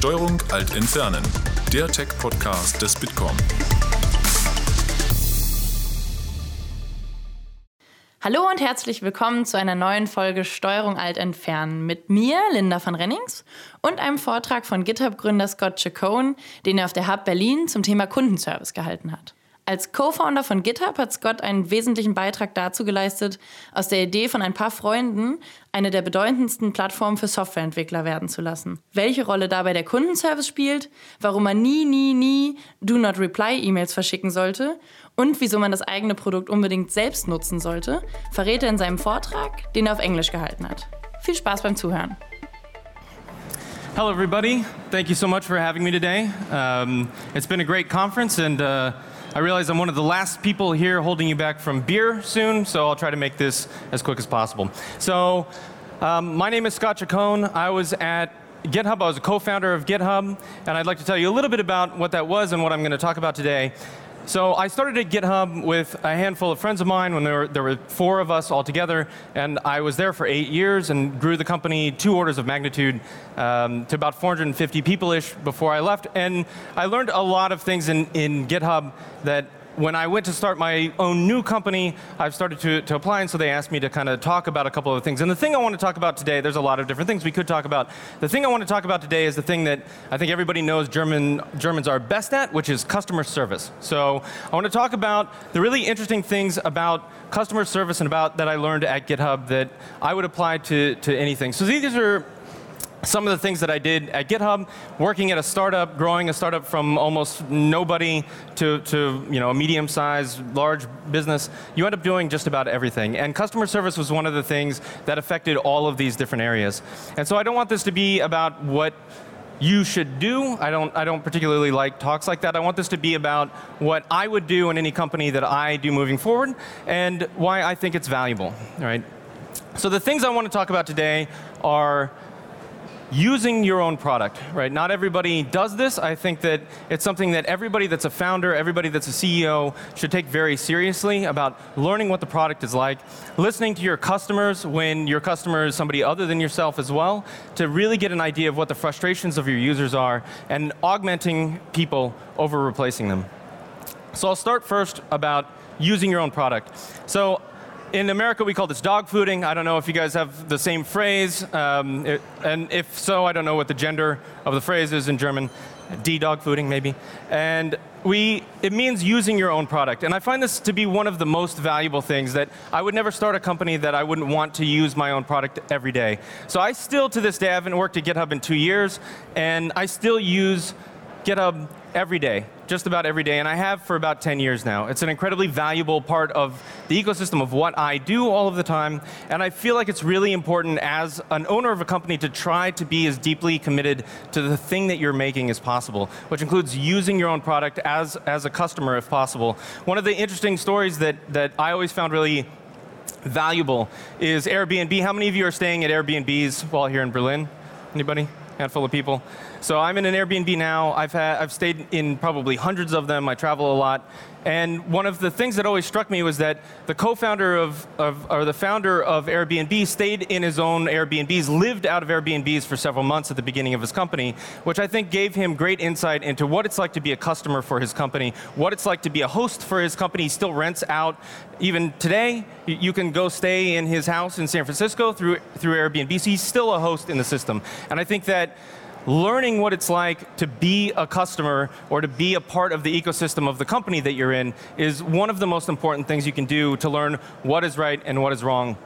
Steuerung Alt Entfernen, der Tech-Podcast des Bitkom. Hallo und herzlich willkommen zu einer neuen Folge Steuerung Alt Entfernen mit mir, Linda van Rennings, und einem Vortrag von GitHub-Gründer Scott Chacon, den er auf der Hub Berlin zum Thema Kundenservice gehalten hat. Als Co-Founder von GitHub hat Scott einen wesentlichen Beitrag dazu geleistet, aus der Idee von ein paar Freunden eine der bedeutendsten Plattformen für Softwareentwickler werden zu lassen. Welche Rolle dabei der Kundenservice spielt, warum man nie, nie, nie Do Not Reply E-Mails verschicken sollte und wieso man das eigene Produkt unbedingt selbst nutzen sollte, verrät er in seinem Vortrag, den er auf Englisch gehalten hat. Viel Spaß beim Zuhören. Hello, everybody. Thank you so much for having me today. Um, it's been a great conference, and uh, I realize I'm one of the last people here holding you back from beer soon, so I'll try to make this as quick as possible. So, um, my name is Scott Chacon. I was at GitHub. I was a co-founder of GitHub, and I'd like to tell you a little bit about what that was and what I'm going to talk about today. So I started at GitHub with a handful of friends of mine when there were, there were four of us all together, and I was there for eight years and grew the company two orders of magnitude um, to about 450 people-ish before I left. And I learned a lot of things in, in GitHub that when I went to start my own new company, I've started to, to apply, and so they asked me to kind of talk about a couple of things. And the thing I want to talk about today, there's a lot of different things we could talk about. The thing I want to talk about today is the thing that I think everybody knows German, Germans are best at, which is customer service. So I want to talk about the really interesting things about customer service and about that I learned at GitHub that I would apply to, to anything. So these are some of the things that I did at GitHub, working at a startup, growing a startup from almost nobody to, to you know, a medium-sized, large business, you end up doing just about everything. And customer service was one of the things that affected all of these different areas. And so I don't want this to be about what you should do. I don't, I don't particularly like talks like that. I want this to be about what I would do in any company that I do moving forward and why I think it's valuable, right? So the things I want to talk about today are using your own product, right? Not everybody does this. I think that it's something that everybody that's a founder, everybody that's a CEO should take very seriously about learning what the product is like, listening to your customers when your customer is somebody other than yourself as well, to really get an idea of what the frustrations of your users are and augmenting people over replacing them. So I'll start first about using your own product. So in America, we call this dog fooding. I don't know if you guys have the same phrase, um, it, and if so, I don't know what the gender of the phrase is in German. D dog fooding, maybe. And we, it means using your own product. And I find this to be one of the most valuable things that I would never start a company that I wouldn't want to use my own product every day. So I still, to this day, I haven't worked at GitHub in two years, and I still use GitHub every day, just about every day, and I have for about 10 years now. It's an incredibly valuable part of the ecosystem of what I do all of the time, and I feel like it's really important as an owner of a company to try to be as deeply committed to the thing that you're making as possible, which includes using your own product as, as a customer if possible. One of the interesting stories that, that I always found really valuable is Airbnb. How many of you are staying at Airbnbs while here in Berlin? Anybody? Handful of people. So I'm in an Airbnb now. I've, had, I've stayed in probably hundreds of them. I travel a lot. And one of the things that always struck me was that the co-founder of, of, or the founder of Airbnb stayed in his own Airbnbs, lived out of Airbnbs for several months at the beginning of his company, which I think gave him great insight into what it's like to be a customer for his company, what it's like to be a host for his company. He still rents out. Even today, you can go stay in his house in San Francisco through, through Airbnb. So he's still a host in the system. And I think that learning what it's like to be a customer or to be a part of the ecosystem of the company that you're in is one of the most important things you can do to learn what is right and what is wrong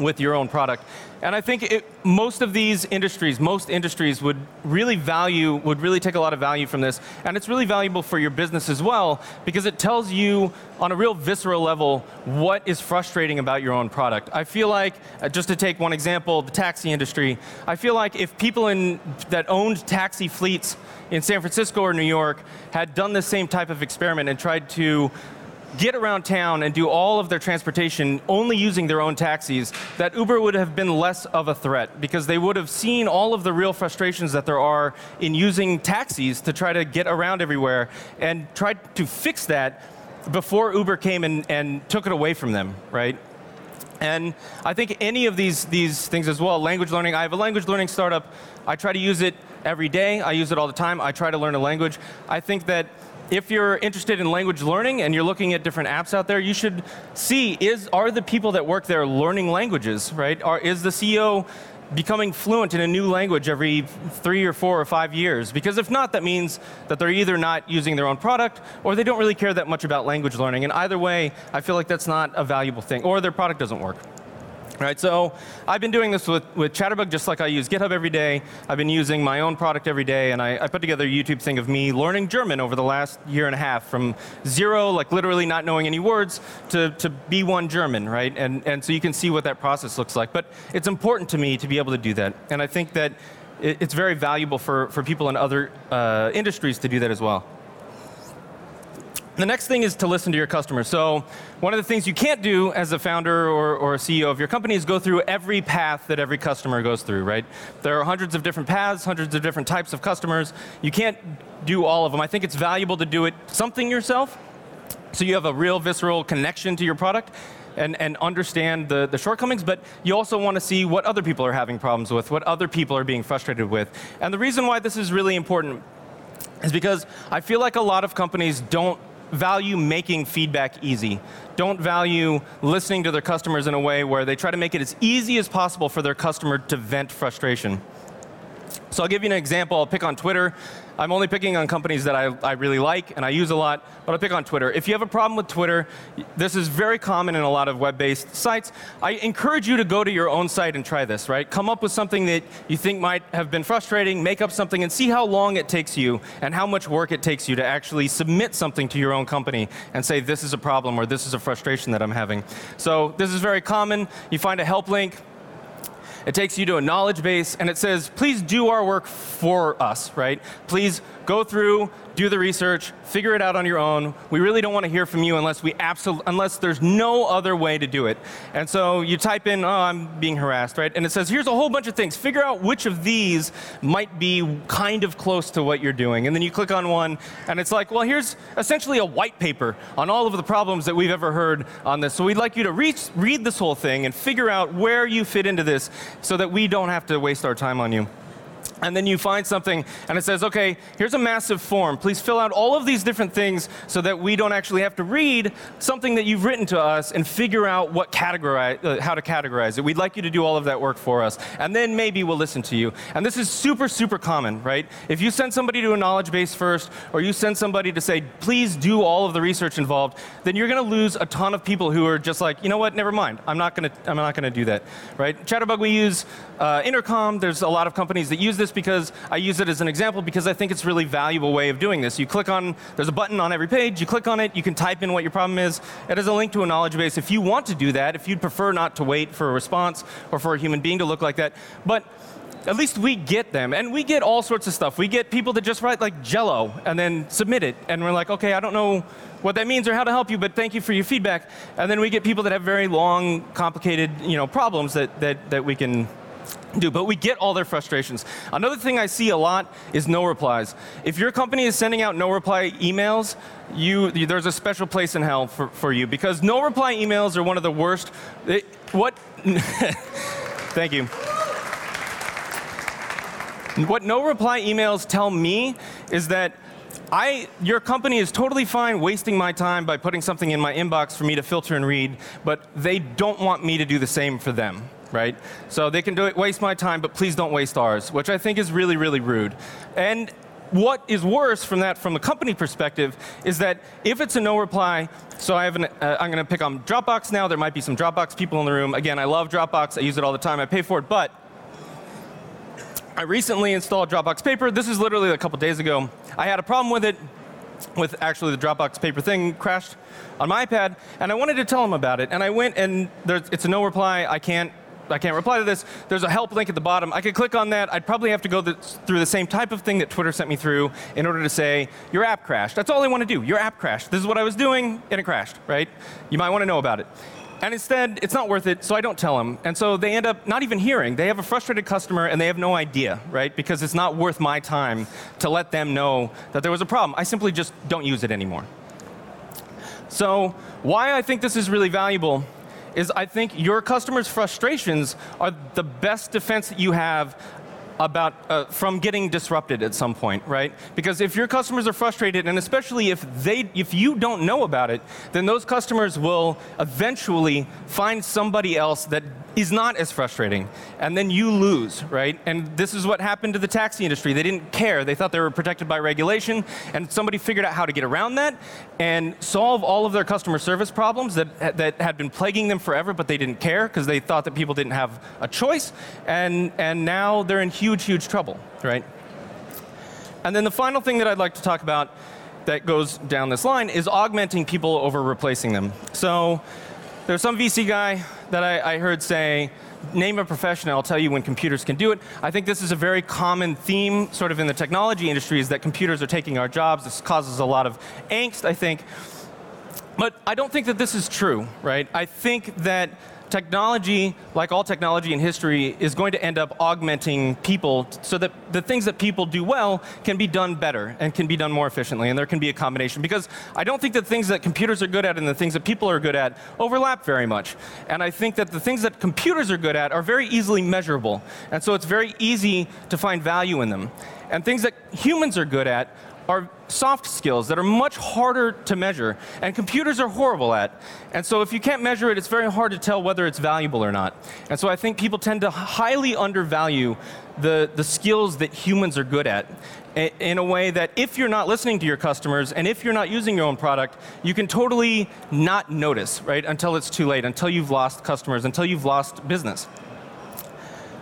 with your own product. And I think it, most of these industries, most industries would really value, would really take a lot of value from this. And it's really valuable for your business as well because it tells you on a real visceral level what is frustrating about your own product. I feel like, uh, just to take one example, the taxi industry, I feel like if people in, that owned taxi fleets in San Francisco or New York had done the same type of experiment and tried to get around town and do all of their transportation only using their own taxis, that Uber would have been less of a threat because they would have seen all of the real frustrations that there are in using taxis to try to get around everywhere and tried to fix that before Uber came and, and took it away from them, right? And I think any of these, these things as well, language learning, I have a language learning startup. I try to use it every day. I use it all the time. I try to learn a language. I think that if you're interested in language learning and you're looking at different apps out there, you should see is are the people that work there learning languages, right? Are, is the CEO becoming fluent in a new language every three or four or five years? Because if not, that means that they're either not using their own product or they don't really care that much about language learning. And either way, I feel like that's not a valuable thing, or their product doesn't work. Right, so I've been doing this with, with Chatterbug just like I use GitHub every day. I've been using my own product every day, and I, I, put together a YouTube thing of me learning German over the last year and a half from zero, like literally not knowing any words, to, to B1 German, right? And, and so you can see what that process looks like. But it's important to me to be able to do that, and I think that it, it's very valuable for, for people in other uh, industries to do that as well. The next thing is to listen to your customers. So, one of the things you can't do as a founder or, or a CEO of your company is go through every path that every customer goes through, right? There are hundreds of different paths, hundreds of different types of customers. You can't do all of them. I think it's valuable to do it something yourself so you have a real visceral connection to your product and, and understand the, the shortcomings, but you also want to see what other people are having problems with, what other people are being frustrated with. And the reason why this is really important is because I feel like a lot of companies don't value making feedback easy. Don't value listening to their customers in a way where they try to make it as easy as possible for their customer to vent frustration. So I'll give you an example. I'll pick on Twitter. I'm only picking on companies that I, I really like and I use a lot, but I'll pick on Twitter. If you have a problem with Twitter, this is very common in a lot of web based sites. I encourage you to go to your own site and try this, right? Come up with something that you think might have been frustrating, make up something, and see how long it takes you and how much work it takes you to actually submit something to your own company and say, this is a problem or this is a frustration that I'm having. So this is very common. You find a help link, it takes you to a knowledge base and it says, please do our work for us, right? Please go through, do the research, figure it out on your own. We really don't want to hear from you unless we absolutely, unless there's no other way to do it. And so you type in, oh, I'm being harassed, right? And it says, here's a whole bunch of things. Figure out which of these might be kind of close to what you're doing. And then you click on one, and it's like, well, here's essentially a white paper on all of the problems that we've ever heard on this. So we'd like you to read, read this whole thing and figure out where you fit into this so that we don't have to waste our time on you and then you find something and it says, okay, here's a massive form. Please fill out all of these different things so that we don't actually have to read something that you've written to us and figure out what categorize, uh, how to categorize it. We'd like you to do all of that work for us. And then maybe we'll listen to you. And this is super, super common, right? If you send somebody to a knowledge base first, or you send somebody to say, please do all of the research involved, then you're going to lose a ton of people who are just like, you know what, never mind. I'm not going to, I'm not going to do that, right? Chatterbug, we use uh, Intercom. There's a lot of companies that use this because I use it as an example because I think it's a really valuable way of doing this. You click on, there's a button on every page, you click on it, you can type in what your problem is. It has a link to a knowledge base if you want to do that, if you'd prefer not to wait for a response or for a human being to look like that. But at least we get them. And we get all sorts of stuff. We get people that just write like jello and then submit it. And we're like, okay, I don't know what that means or how to help you, but thank you for your feedback. And then we get people that have very long, complicated, you know, problems that, that, that we can do, but we get all their frustrations. Another thing I see a lot is no replies. If your company is sending out no reply emails, you, there's a special place in hell for, for you because no reply emails are one of the worst. It, what? Thank you. What no reply emails tell me is that I, your company is totally fine wasting my time by putting something in my inbox for me to filter and read, but they don't want me to do the same for them right? So they can do it, waste my time, but please don't waste ours, which I think is really, really rude. And what is worse from that, from a company perspective, is that if it's a no reply, so I have an, uh, I'm going to pick on Dropbox now. There might be some Dropbox people in the room. Again, I love Dropbox. I use it all the time. I pay for it, but I recently installed Dropbox Paper. This is literally a couple days ago. I had a problem with it, with actually the Dropbox Paper thing crashed on my iPad, and I wanted to tell them about it. And I went and it's a no reply. I can't I can't reply to this. There's a help link at the bottom. I could click on that. I'd probably have to go through the same type of thing that Twitter sent me through in order to say, your app crashed. That's all I want to do. Your app crashed. This is what I was doing, and it crashed, right? You might want to know about it. And instead, it's not worth it, so I don't tell them. And so they end up not even hearing. They have a frustrated customer and they have no idea, right? Because it's not worth my time to let them know that there was a problem. I simply just don't use it anymore. So, why I think this is really valuable is I think your customers' frustrations are the best defense that you have about uh, from getting disrupted at some point, right? Because if your customers are frustrated, and especially if they if you don't know about it, then those customers will eventually find somebody else that is not as frustrating, and then you lose, right? And this is what happened to the taxi industry. They didn't care. They thought they were protected by regulation, and somebody figured out how to get around that and solve all of their customer service problems that that had been plaguing them forever, but they didn't care because they thought that people didn't have a choice, and and now they're in huge, huge trouble, right? And then the final thing that I'd like to talk about that goes down this line is augmenting people over replacing them. So there's some VC guy that I, I heard say, name a profession, I'll tell you when computers can do it. I think this is a very common theme, sort of in the technology industry, is that computers are taking our jobs. This causes a lot of angst, I think. But I don't think that this is true, right? I think that technology, like all technology in history, is going to end up augmenting people so that the things that people do well can be done better and can be done more efficiently. And there can be a combination. Because I don't think that things that computers are good at and the things that people are good at overlap very much. And I think that the things that computers are good at are very easily measurable. And so it's very easy to find value in them. And things that humans are good at are soft skills that are much harder to measure, and computers are horrible at. And so, if you can't measure it, it's very hard to tell whether it's valuable or not. And so, I think people tend to highly undervalue the, the skills that humans are good at in a way that if you're not listening to your customers and if you're not using your own product, you can totally not notice, right, until it's too late, until you've lost customers, until you've lost business.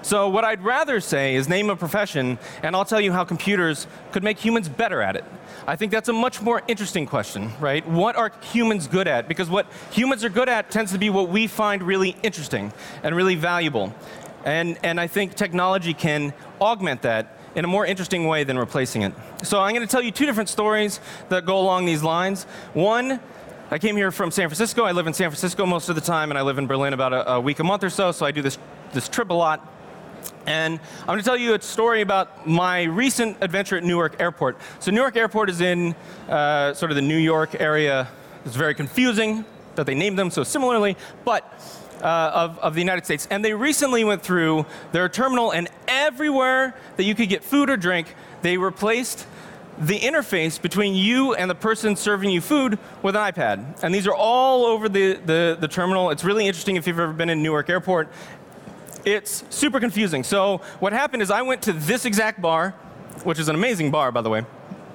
So, what I'd rather say is name a profession, and I'll tell you how computers could make humans better at it. I think that's a much more interesting question, right? What are humans good at? Because what humans are good at tends to be what we find really interesting and really valuable. And, and I think technology can augment that in a more interesting way than replacing it. So, I'm going to tell you two different stories that go along these lines. One, I came here from San Francisco. I live in San Francisco most of the time, and I live in Berlin about a, a week a month or so, so I do this, this trip a lot. And I'm going to tell you a story about my recent adventure at Newark Airport. So, Newark Airport is in uh, sort of the New York area. It's very confusing that they named them so similarly, but uh, of, of the United States. And they recently went through their terminal, and everywhere that you could get food or drink, they replaced the interface between you and the person serving you food with an iPad. And these are all over the, the, the, terminal. It's really interesting if you've ever been in Newark Airport it's super confusing. So what happened is I went to this exact bar, which is an amazing bar, by the way,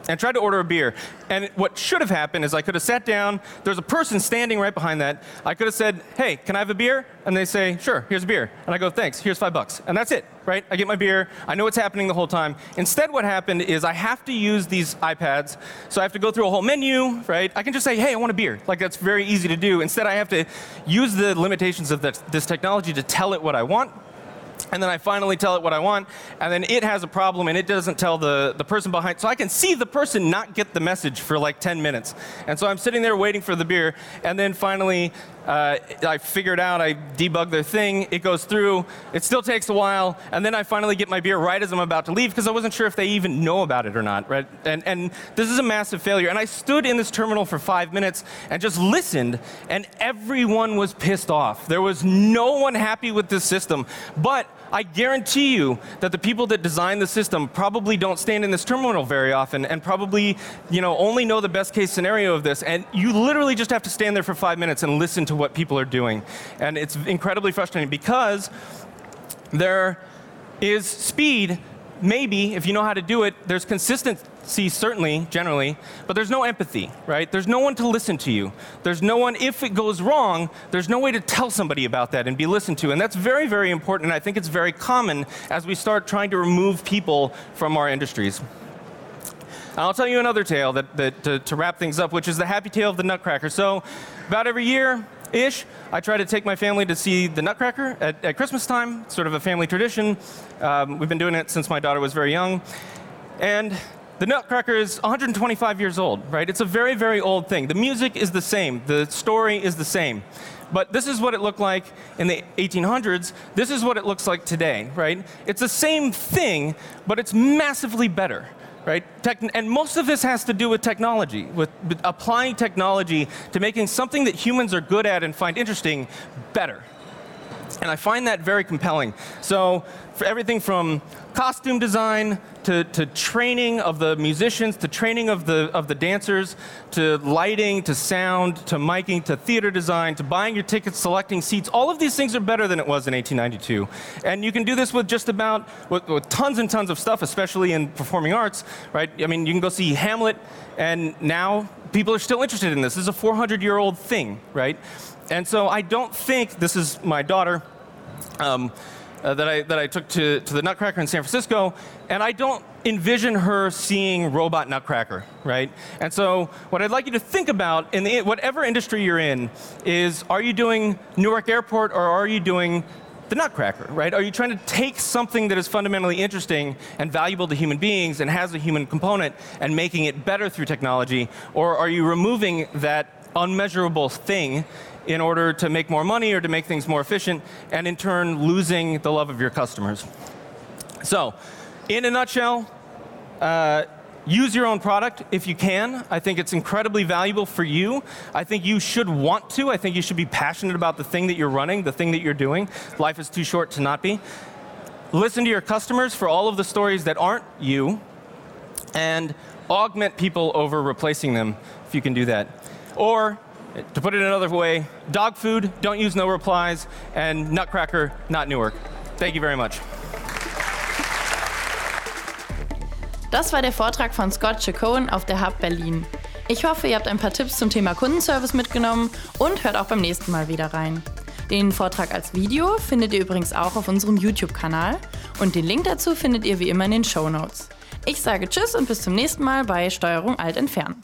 and tried to order a beer. And what should have happened is I could have sat down, there's a person standing right behind that. I could have said, hey, can I have a beer? And they say, sure, here's a beer. And I go, thanks, here's five bucks. And that's it, right? I get my beer, I know what's happening the whole time. Instead, what happened is I have to use these iPads, so I have to go through a whole menu, right? I can just say, hey, I want a beer. Like, that's very easy to do. Instead, I have to use the limitations of this technology to tell it what I want and then I finally tell it what I want, and then it has a problem and it doesn't tell the, the person behind. So I can see the person not get the message for like 10 minutes. And so I'm sitting there waiting for the beer, and then finally uh, I figure it out, I debug their thing, it goes through, it still takes a while, and then I finally get my beer right as I'm about to leave because I wasn't sure if they even know about it or not, right? And, and this is a massive failure. And I stood in this terminal for five minutes and just listened, and everyone was pissed off. There was no one happy with this system. But I guarantee you that the people that design the system probably don't stand in this terminal very often and probably, you know, only know the best case scenario of this. And you literally just have to stand there for five minutes and listen to what people are doing. And it's incredibly frustrating because there is speed, maybe, if you know how to do it, there's consistency, certainly, generally, but there's no empathy, right? There's no one to listen to you. There's no one, if it goes wrong, there's no way to tell somebody about that and be listened to. And that's very, very important. And I think it's very common as we start trying to remove people from our industries. I'll tell you another tale that, that to, to, wrap things up, which is the happy tale of the Nutcracker. So, about every year, ish, I try to take my family to see the Nutcracker at, at Christmas time, sort of a family tradition. Um, we've been doing it since my daughter was very young. And the Nutcracker is 125 years old, right? It's a very, very old thing. The music is the same, the story is the same. But this is what it looked like in the 1800s. This is what it looks like today, right? It's the same thing, but it's massively better right? And most of this has to do with technology, with applying technology to making something that humans are good at and find interesting better. And I find that very compelling. So, for everything from costume design to, to training of the musicians, to training of the, of the dancers, to lighting, to sound, to miking, to theater design, to buying your tickets, selecting seats, all of these things are better than it was in 1892. And you can do this with just about, with, with tons and tons of stuff, especially in performing arts, right? I mean, you can go see Hamlet, and now people are still interested in this. This is a 400 year old thing, right? And so I don't think, this is my daughter, um, uh, that, I, that I took to, to the Nutcracker in San Francisco, and I don't envision her seeing Robot Nutcracker, right? And so, what I'd like you to think about in the, whatever industry you're in is are you doing Newark Airport or are you doing the Nutcracker, right? Are you trying to take something that is fundamentally interesting and valuable to human beings and has a human component and making it better through technology? Or are you removing that unmeasurable thing in order to make more money or to make things more efficient, and in turn losing the love of your customers. So, in a nutshell, uh, use your own product if you can. I think it's incredibly valuable for you. I think you should want to. I think you should be passionate about the thing that you're running, the thing that you're doing. Life is too short to not be. Listen to your customers for all of the stories that aren't you, and augment people over replacing them if you can do that. Or to put it another way, dog food, don't use no replies, and Nutcracker, not Newark. Thank you very much. Das war der Vortrag von Scott Chacon auf der Hub Berlin. Ich hoffe, ihr habt ein paar Tipps zum Thema Kundenservice mitgenommen und hört auch beim nächsten Mal wieder rein. Den Vortrag als Video findet ihr übrigens auch auf unserem YouTube-Kanal und den Link dazu findet ihr wie immer in den Show Notes. Ich sage Tschüss und bis zum nächsten Mal bei Steuerung Alt Entfernen.